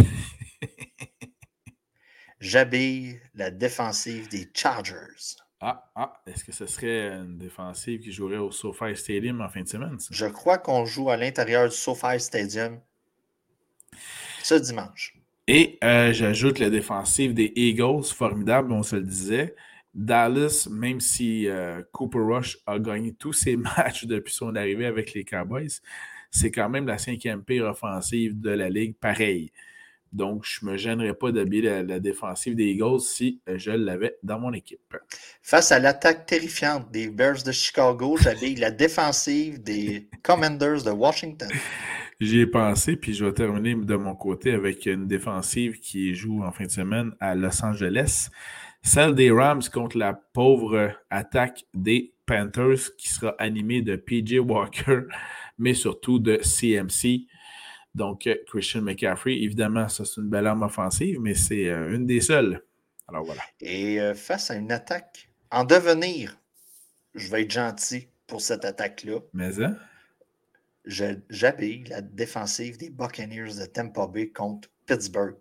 j'habille la défensive des Chargers.
Ah, ah, est-ce que ce serait une défensive qui jouerait au SoFi Stadium en fin de semaine?
Je crois qu'on joue à l'intérieur du SoFi Stadium ce dimanche.
Et euh, j'ajoute la défensive des Eagles, formidable, on se le disait. Dallas, même si euh, Cooper Rush a gagné tous ses matchs depuis son arrivée avec les Cowboys, c'est quand même la cinquième pire offensive de la Ligue, pareil. Donc, je ne me gênerais pas d'habiller la, défensive des Eagles si euh, je l'avais dans mon équipe.
Face à l'attaque terrifiante des Bears de Chicago, j'habille la défensive des Commanders de Washington.
J'y ai pensé, puis je vais terminer de mon côté avec une défensive qui joue en fin de semaine à Los Angeles. Celle des Rams contre la pauvre attaque des Panthers qui sera animée de PJ Walker, mais surtout de CMC. Donc, euh, Christian McCaffrey, évidemment, ça c'est une belle arme offensive, mais c'est euh, une des seules. Alors voilà.
Et euh, face à une attaque en devenir, je vais être gentil pour cette attaque-là.
Mais hein?
J'habille la défensive des Buccaneers de Tampa Bay contre Pittsburgh.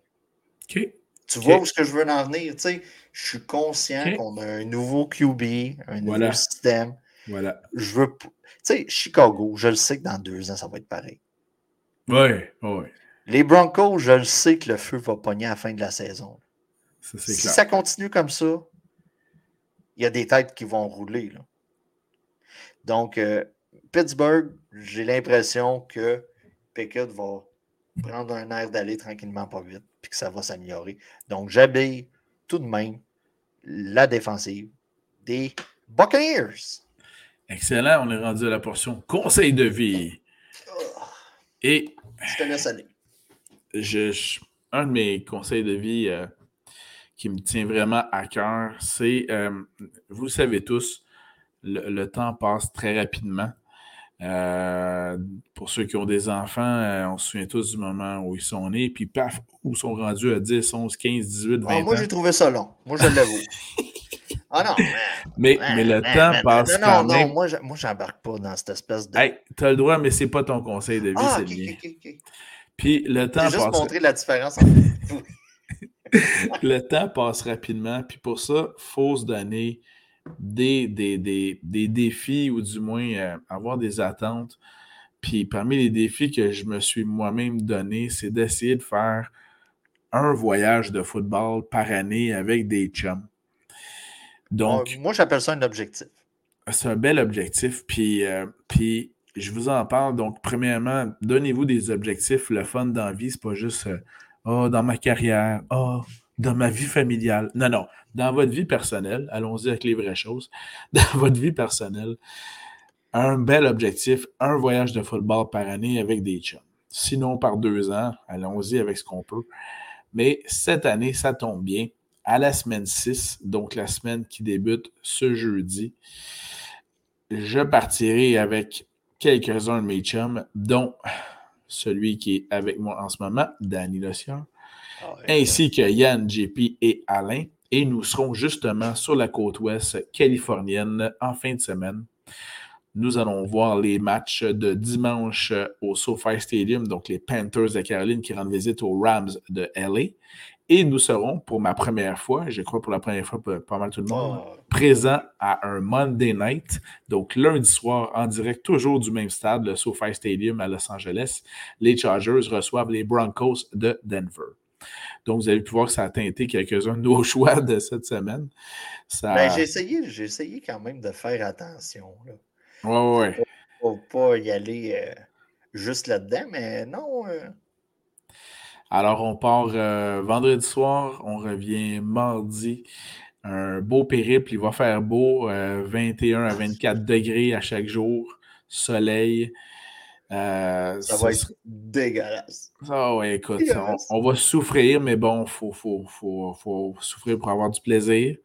OK.
Tu vois où ce que je veux en venir? Tu sais, je suis conscient qu'on a un nouveau QB, un nouveau système.
Voilà.
Je veux. Tu sais, Chicago, je le sais que dans deux ans, ça va être pareil.
Oui, oui.
Les Broncos, je le sais que le feu va pogner à la fin de la saison. si ça continue comme ça, il y a des têtes qui vont rouler. Donc, euh, Pittsburgh, j'ai l'impression que Pickett va prendre un air d'aller tranquillement, pas vite, puis que ça va s'améliorer. Donc, j'habille tout de même la défensive des Buccaneers.
Excellent, on est rendu à la portion conseil de vie.
Et. Je te laisse aller.
Je, un de mes conseils de vie euh, qui me tient vraiment à cœur, c'est, euh, vous le savez tous, le, temps passe très rapidement. Euh, pour ceux qui ont des enfants, on se souvient tous du moment où ils sont nés, puis paf, où ils sont rendus à 10, 11, 15, 18, 20 ans.
Moi, j'ai trouvé ça long. Moi, je l'avoue. Ah non,
mais, mais, le temps passe non, quand non, même.
Non, moi, moi, j'embarque pas dans cette espèce de.
Hey, as le droit, mais c'est pas ton conseil de vie, ah, c'est bien. Puis le temps
passe. juste montrer la différence entre
Le temps passe rapidement, puis pour ça, il faut se donner des, des, des, des, défis ou du moins euh, avoir des attentes. Puis parmi les défis que je me suis moi-même donné, c'est d'essayer de faire un voyage de football par année avec des chums. Donc,
moi, j'appelle ça un objectif.
C'est un bel objectif. Puis, euh, puis, je vous en parle. Donc, premièrement, donnez-vous des objectifs. Le fun dans la vie, c'est pas juste euh, oh, dans ma carrière, oh, dans ma vie familiale. Non, non. Dans votre vie personnelle, allons-y avec les vraies choses. Dans votre vie personnelle, un bel objectif, un voyage de football par année avec des chums. Sinon, par deux ans, allons-y avec ce qu'on peut. Mais cette année, ça tombe bien à la semaine 6, donc la semaine qui débute ce jeudi, je partirai avec quelques-uns de mes chums, dont celui qui est avec moi en ce moment, Danny Lossian, ah, ainsi que Yann, JP et Alain. Et nous serons justement sur la côte ouest californienne en fin de semaine. Nous allons voir les matchs de dimanche au SoFi Stadium, donc les Panthers de Caroline qui rendent visite aux Rams de LA. Et nous serons, pour ma première fois, je crois pour la première fois pour pas mal tout le monde, oh. présents à un Monday night, donc lundi soir en direct, toujours du même stade, le SoFi Stadium à Los Angeles. Les Chargers reçoivent les Broncos de Denver. Donc, vous avez pu voir que ça a teinté quelques-uns de nos choix de cette semaine.
Ben, j'ai, essayé, essayé quand même de faire attention.
Oui, oui. Ouais.
Pour, pas y aller euh, juste là-dedans, mais non. Euh,
alors, on part euh, vendredi soir, on revient mardi. Un beau périple, il va faire beau, 21 euh, à 24 degrés à chaque jour, soleil.
Euh, ça, va être dégueulasse.
Ah ouais, écoute, on, va souffrir, mais bon, il faut, faut, souffrir pour avoir du plaisir.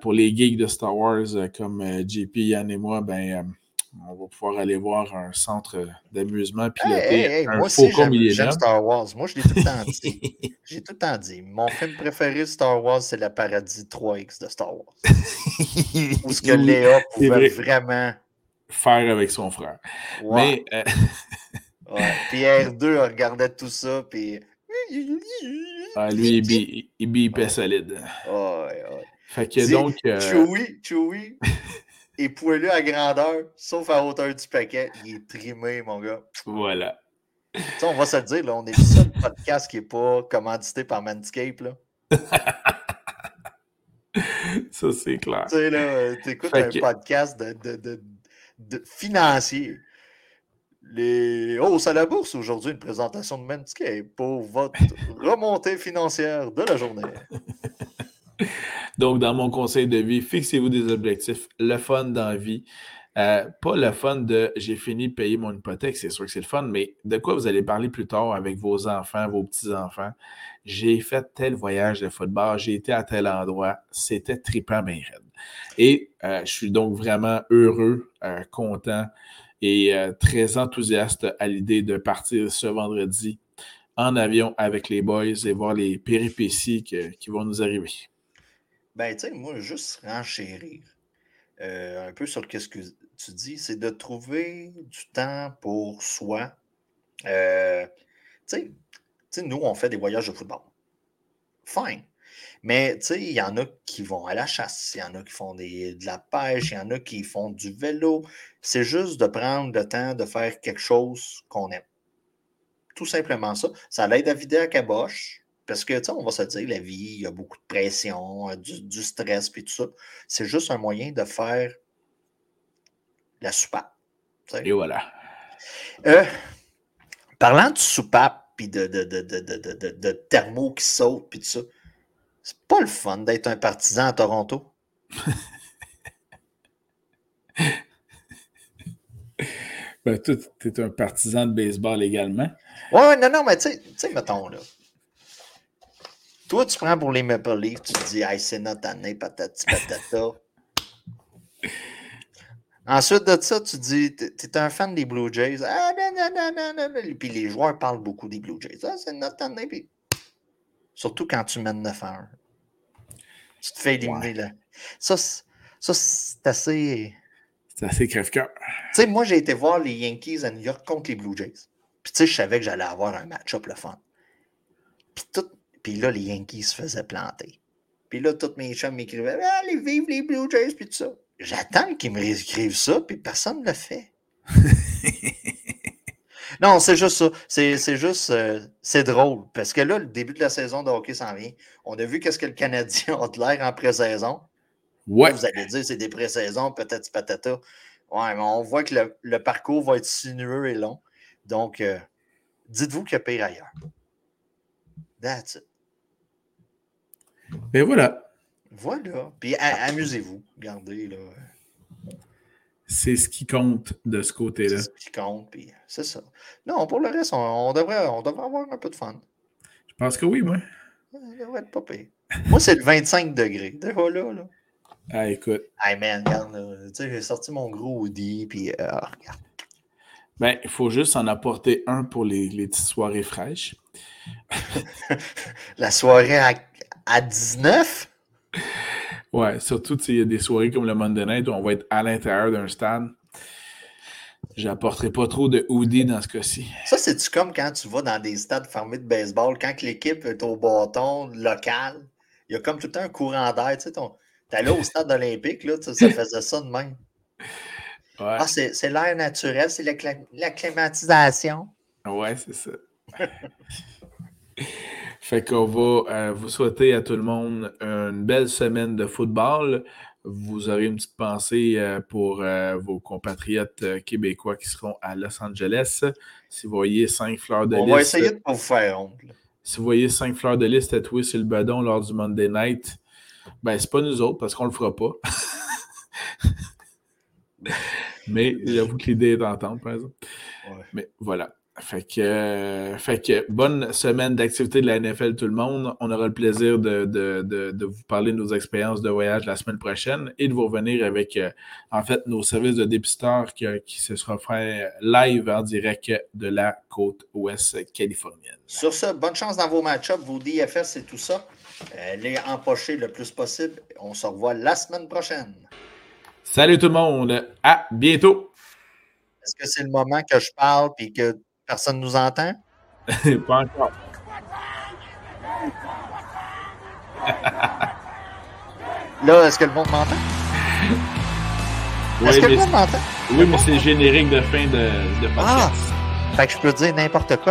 pour les geeks de Star Wars comme JP, Yann et moi, ben, on va pouvoir aller voir un centre d'amusement piloté
un moi aussi, j'aime Star Wars. Moi, je l'ai tout le temps dit. J'ai tout le temps dit. Mon film préféré de Star Wars, c'est le Paradis 3X de Star Wars. Où ce que Léa pouvait vraiment
faire avec son frère. Mais euh,
Puis R2 regardait tout ça, puis
ah, lui, il, il bipait solide.
Ouais, ouais.
Fait que donc. Euh...
Chewie, Chewie, est poilu à grandeur, sauf à hauteur du paquet. Il est trimé, mon gars.
Voilà.
on va se le dire, là, on est le seul podcast qui n'est pas commandité par Manscape. Là.
Ça, c'est clair.
Tu sais, là, écoutes un podcast de, de, de, financier. Les hausses à la bourse aujourd'hui, une présentation de Manscape pour votre remontée financière de la journée.
Donc, dans mon conseil de vie, fixez-vous des objectifs. Le fun dans la vie. Euh, pas le fun de j'ai fini de payer mon hypothèque, c'est sûr que c'est le fun, mais de quoi vous allez parler plus tard avec vos enfants, vos petits-enfants? J'ai fait tel voyage de football, j'ai été à tel endroit, c'était trippant, bien raide. Et euh, je suis donc vraiment heureux, euh, content et très enthousiaste à l'idée de partir ce vendredi en avion avec les boys et voir les péripéties qui vont nous arriver.
Ben, tu sais, moi, juste renchérir euh, un peu sur ce que tu dis, c'est de trouver du temps pour soi. Euh, tu sais, nous, on fait des voyages de football. Fine. Mais tu sais, il y en a qui vont à la chasse, il y en a qui font de la pêche, il y en a qui font du vélo. C'est juste de prendre le temps de faire quelque chose qu'on aime. Tout simplement ça. Ça l'aide à vider la caboche. Parce que, tu sais, on va se dire, la vie, il y a beaucoup de pression, euh, du, stress, puis tout ça. C'est juste un moyen de faire la soupape.
Et voilà.
Euh, parlant de soupape, puis de, de, de, de, de thermo qui saute, puis tout ça. C'est pas le fun d'être un partisan à Toronto?
ben, toi, tu es un partisan de baseball également.
Ouais, non, non, mais tu sais, mettons, là. Toi, tu prends pour les Maple Leafs, tu te dis, hey, c'est notre année, patati patata. Ensuite de ça, tu dis, tu es un fan des Blue Jays. Ah, non, non, non, non, non. Puis les joueurs parlent beaucoup des Blue Jays. Ah, c'est notre année. Puis... Surtout quand tu mènes 9 à 1. Tu te fais éliminer là. Ça, c'est assez.
C'est assez crève-cœur.
Tu sais, moi, j'ai été voir les Yankees à New York contre les Blue Jays. Puis, tu sais, je savais que j'allais avoir un match-up le fun. Puis, tout... Puis là, les Yankees se faisaient planter. Puis là, tous mes chums m'écrivaient Allez, vive les Blue Jays, puis tout ça. J'attends qu'ils me réécrivent ça, puis personne ne le fait. non, c'est juste ça. C'est juste, euh, c'est drôle. Parce que là, le début de la saison de hockey s'en vient. On a vu qu'est-ce que le Canadien a de l'air en pré-saison.
Ouais.
vous allez dire, c'est des pré-saisons, peut-être patata. Ouais, mais on voit que le, parcours va être sinueux et long. Donc, euh, dites-vous qu'il y a pire ailleurs. That's it.
Et voilà.
Voilà. Puis amusez-vous. Regardez, là.
C'est ce qui compte de ce côté-là.
C'est ce qui compte, puis c'est ça. Non, pour le reste, on, devrait, on devrait avoir un peu de fun.
Je pense que oui, moi.
Devrait être pas pire. moi, c'est le 25 degrés. Déjà là, là.
Ah, écoute.
Hey man, regarde, tu sais, j'ai sorti mon gros hoodie, puis euh, regarde.
Ben, il faut juste en apporter un pour les, les petites soirées fraîches.
La soirée à, à 19?
Ouais, surtout, il y a des soirées comme le Monday Night où on va être à l'intérieur d'un stade. J'apporterai pas trop de hoodie dans ce cas-ci.
Ça, c'est-tu comme quand tu vas dans des stades fermés de baseball, quand l'équipe est au bâton local, il y a comme tout le temps un courant d'air. Tu sais, allé au stade olympique, là, ça faisait ça de même. Ouais. Ah, c'est l'air naturel, c'est la, climatisation.
Ouais, c'est ça. Fait qu'on va euh, vous souhaiter à tout le monde une belle semaine de football. Vous aurez une petite pensée euh, pour euh, vos compatriotes québécois qui seront à Los Angeles. Si vous voyez cinq fleurs de lys.
On va essayer de pas vous faire honte.
Si vous voyez cinq fleurs de lys tatouées sur le bedon lors du Monday night, ben c'est pas nous autres parce qu'on le fera pas. Mais j'avoue que l'idée est entendre, par exemple. Mais voilà. Fait que, euh, fait que bonne semaine d'activité de la NFL, tout le monde. On aura le plaisir de, vous parler de nos expériences de voyage la semaine prochaine et de vous revenir avec, euh, en fait, nos services de dépisteur qui, qui, se sera fait live en direct de la côte ouest californienne.
Sur ce, bonne chance dans vos match-ups, vos DFS et tout ça. Euh, les empocher le plus possible. On se revoit la semaine prochaine.
Salut tout le monde. À bientôt.
Est-ce que c'est le moment que je parle et que Personne ne nous entend?
Pas encore.
Là, est-ce que le monde m'entend? est-ce que le monde m'entend?
Oui, mais c'est générique de fin de, de
podcast. Ah! Fait que je peux dire n'importe quoi.